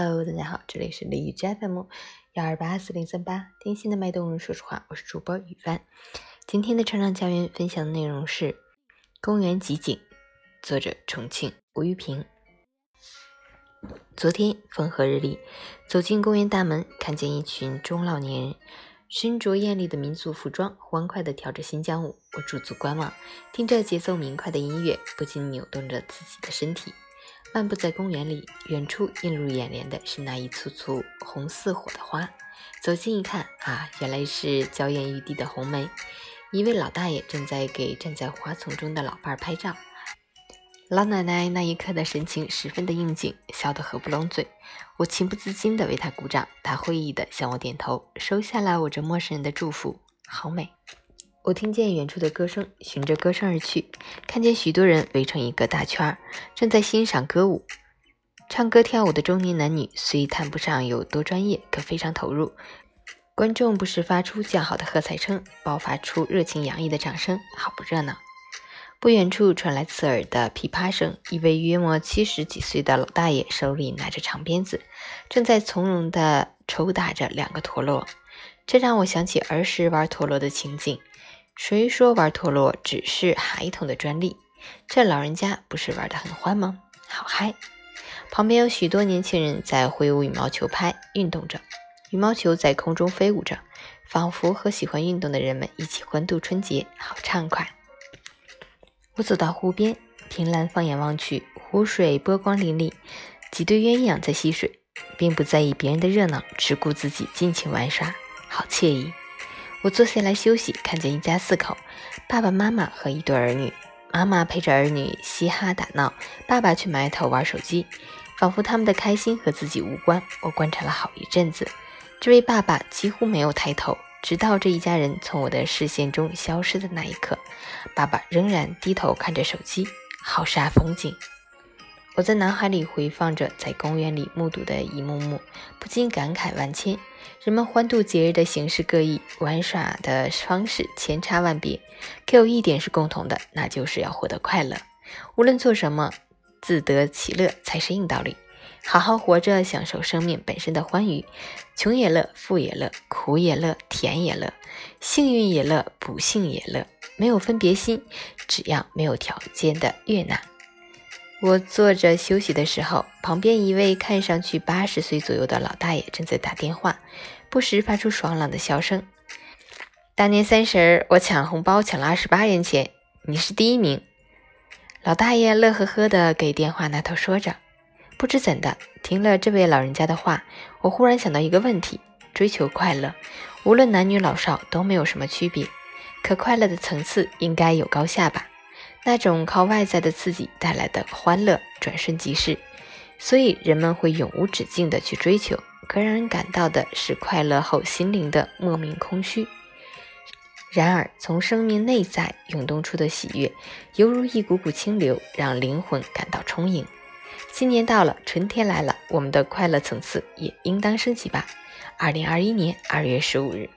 Hello，大家好，这里是李宇 FM 幺二八四零三八，听心的脉动。说实话，我是主播雨帆。今天的成长家园分享的内容是《公园集锦》，作者重庆吴玉平。昨天风和日丽，走进公园大门，看见一群中老年人身着艳丽的民族服装，欢快地跳着新疆舞。我驻足观望，听着节奏明快的音乐，不禁扭动着自己的身体。漫步在公园里，远处映入眼帘的是那一簇簇红似火的花。走近一看，啊，原来是娇艳欲滴的红梅。一位老大爷正在给站在花丛中的老伴儿拍照。老奶奶那一刻的神情十分的应景，笑得合不拢嘴。我情不自禁地为她鼓掌，她会意地向我点头，收下了我这陌生人的祝福。好美。我听见远处的歌声，循着歌声而去，看见许多人围成一个大圈儿，正在欣赏歌舞。唱歌跳舞的中年男女虽谈不上有多专业，可非常投入。观众不时发出叫好的喝彩声，爆发出热情洋溢的掌声，好不热闹。不远处传来刺耳的噼啪声，一位约莫七十几岁的老大爷手里拿着长鞭子，正在从容地抽打着两个陀螺。这让我想起儿时玩陀螺的情景。谁说玩陀螺只是孩童的专利？这老人家不是玩得很欢吗？好嗨！旁边有许多年轻人在挥舞羽毛球拍，运动着。羽毛球在空中飞舞着，仿佛和喜欢运动的人们一起欢度春节，好畅快。我走到湖边，凭栏放眼望去，湖水波光粼粼，几对鸳鸯在戏水，并不在意别人的热闹，只顾自己尽情玩耍，好惬意。我坐下来休息，看见一家四口，爸爸妈妈和一对儿女。妈妈陪着儿女嘻哈打闹，爸爸却埋头玩手机，仿佛他们的开心和自己无关。我观察了好一阵子，这位爸爸几乎没有抬头，直到这一家人从我的视线中消失的那一刻，爸爸仍然低头看着手机，好煞风景。我在脑海里回放着在公园里目睹的一幕幕，不禁感慨万千。人们欢度节日的形式各异，玩耍的方式千差万别，可有一点是共同的，那就是要获得快乐。无论做什么，自得其乐才是硬道理。好好活着，享受生命本身的欢愉，穷也乐，富也乐，苦也乐，甜也乐，幸运也乐，不幸也乐，没有分别心，只要没有条件的悦纳。我坐着休息的时候，旁边一位看上去八十岁左右的老大爷正在打电话，不时发出爽朗的笑声。大年三十儿，我抢红包抢了二十八元钱，你是第一名。老大爷乐呵呵地给电话那头说着。不知怎的，听了这位老人家的话，我忽然想到一个问题：追求快乐，无论男女老少都没有什么区别，可快乐的层次应该有高下吧？那种靠外在的刺激带来的欢乐转瞬即逝，所以人们会永无止境的去追求。可让人感到的是快乐后心灵的莫名空虚。然而，从生命内在涌动出的喜悦，犹如一股股清流，让灵魂感到充盈。新年到了，春天来了，我们的快乐层次也应当升级吧。二零二一年二月十五日。